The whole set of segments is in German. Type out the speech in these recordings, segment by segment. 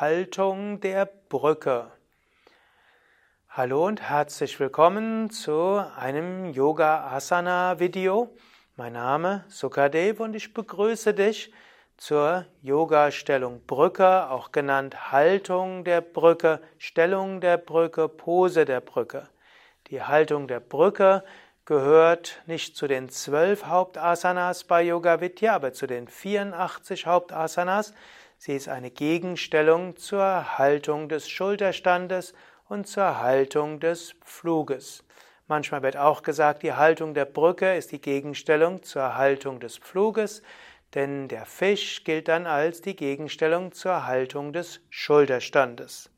Haltung der Brücke. Hallo und herzlich willkommen zu einem Yoga Asana Video. Mein Name Sukadev und ich begrüße dich zur Yoga Stellung Brücke, auch genannt Haltung der Brücke, Stellung der Brücke, Pose der Brücke. Die Haltung der Brücke gehört nicht zu den zwölf Hauptasanas bei Yoga Vidya, aber zu den 84 Hauptasanas. Sie ist eine Gegenstellung zur Haltung des Schulterstandes und zur Haltung des Fluges. Manchmal wird auch gesagt, die Haltung der Brücke ist die Gegenstellung zur Haltung des Fluges, denn der Fisch gilt dann als die Gegenstellung zur Haltung des Schulterstandes.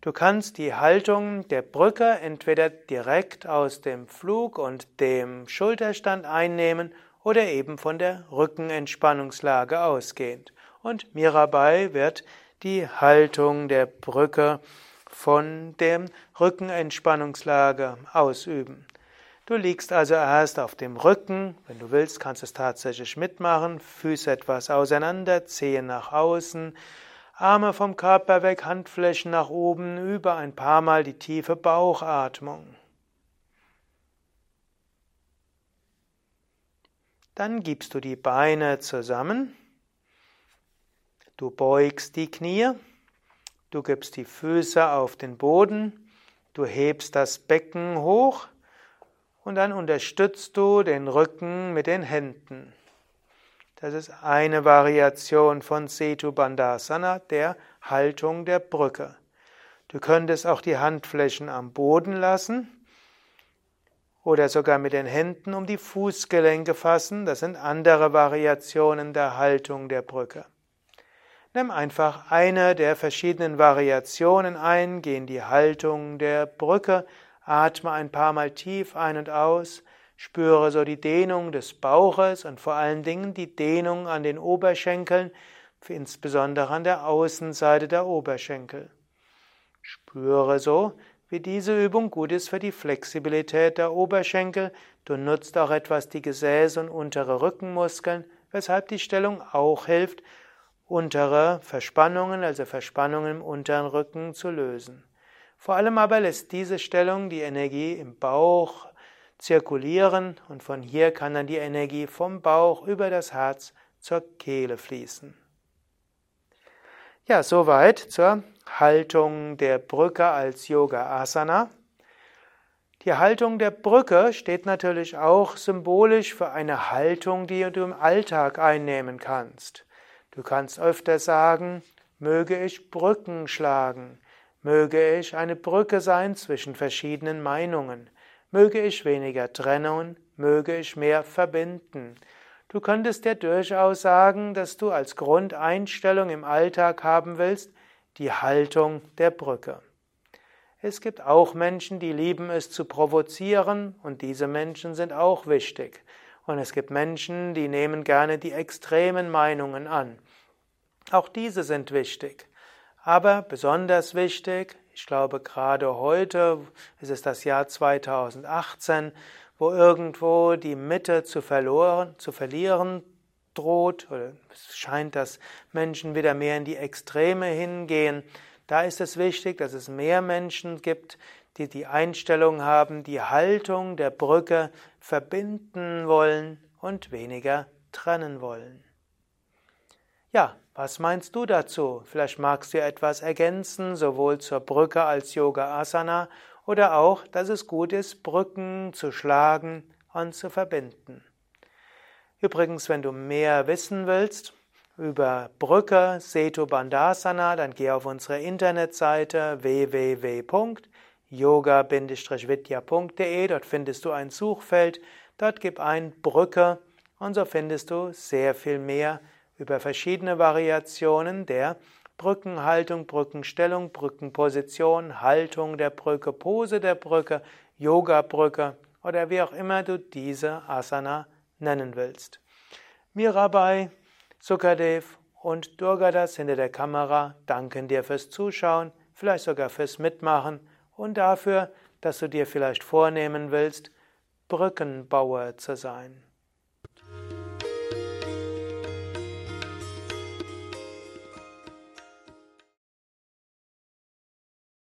Du kannst die Haltung der Brücke entweder direkt aus dem Flug und dem Schulterstand einnehmen oder eben von der Rückenentspannungslage ausgehend. Und Mirabai wird die Haltung der Brücke von der Rückenentspannungslage ausüben. Du liegst also erst auf dem Rücken, wenn du willst, kannst du es tatsächlich mitmachen, Füße etwas auseinander, Zehen nach außen, Arme vom Körper weg, Handflächen nach oben, über ein paar Mal die tiefe Bauchatmung. Dann gibst du die Beine zusammen. Du beugst die Knie. Du gibst die Füße auf den Boden. Du hebst das Becken hoch. Und dann unterstützt du den Rücken mit den Händen. Das ist eine Variation von Setu Bandhasana, der Haltung der Brücke. Du könntest auch die Handflächen am Boden lassen oder sogar mit den Händen um die Fußgelenke fassen. Das sind andere Variationen der Haltung der Brücke. Nimm einfach eine der verschiedenen Variationen ein, geh in die Haltung der Brücke, atme ein paar Mal tief ein und aus, Spüre so die Dehnung des Bauches und vor allen Dingen die Dehnung an den Oberschenkeln, insbesondere an der Außenseite der Oberschenkel. Spüre so, wie diese Übung gut ist für die Flexibilität der Oberschenkel. Du nutzt auch etwas die Gesäße und untere Rückenmuskeln, weshalb die Stellung auch hilft, untere Verspannungen, also Verspannungen im unteren Rücken zu lösen. Vor allem aber lässt diese Stellung die Energie im Bauch, zirkulieren und von hier kann dann die Energie vom Bauch über das Herz zur Kehle fließen. Ja, soweit zur Haltung der Brücke als Yoga Asana. Die Haltung der Brücke steht natürlich auch symbolisch für eine Haltung, die du im Alltag einnehmen kannst. Du kannst öfter sagen, möge ich Brücken schlagen, möge ich eine Brücke sein zwischen verschiedenen Meinungen, Möge ich weniger trennen, möge ich mehr verbinden. Du könntest dir durchaus sagen, dass du als Grundeinstellung im Alltag haben willst, die Haltung der Brücke. Es gibt auch Menschen, die lieben es zu provozieren, und diese Menschen sind auch wichtig. Und es gibt Menschen, die nehmen gerne die extremen Meinungen an. Auch diese sind wichtig. Aber besonders wichtig ich glaube, gerade heute ist es das Jahr 2018, wo irgendwo die Mitte zu, verloren, zu verlieren droht, oder es scheint, dass Menschen wieder mehr in die Extreme hingehen. Da ist es wichtig, dass es mehr Menschen gibt, die die Einstellung haben, die Haltung der Brücke verbinden wollen und weniger trennen wollen. Ja, was meinst du dazu? Vielleicht magst du etwas ergänzen, sowohl zur Brücke als Yoga Asana oder auch, dass es gut ist, Brücken zu schlagen und zu verbinden. Übrigens, wenn du mehr wissen willst über Brücke, Setu Bandhasana, dann geh auf unsere Internetseite www.yoga-vidya.de. Dort findest du ein Suchfeld. Dort gib ein Brücke und so findest du sehr viel mehr über verschiedene Variationen der Brückenhaltung, Brückenstellung, Brückenposition, Haltung der Brücke, Pose der Brücke, Yoga-Brücke oder wie auch immer du diese Asana nennen willst. Mirabai, Sukadev und Durgadas hinter der Kamera danken dir fürs Zuschauen, vielleicht sogar fürs Mitmachen und dafür, dass du dir vielleicht vornehmen willst, Brückenbauer zu sein.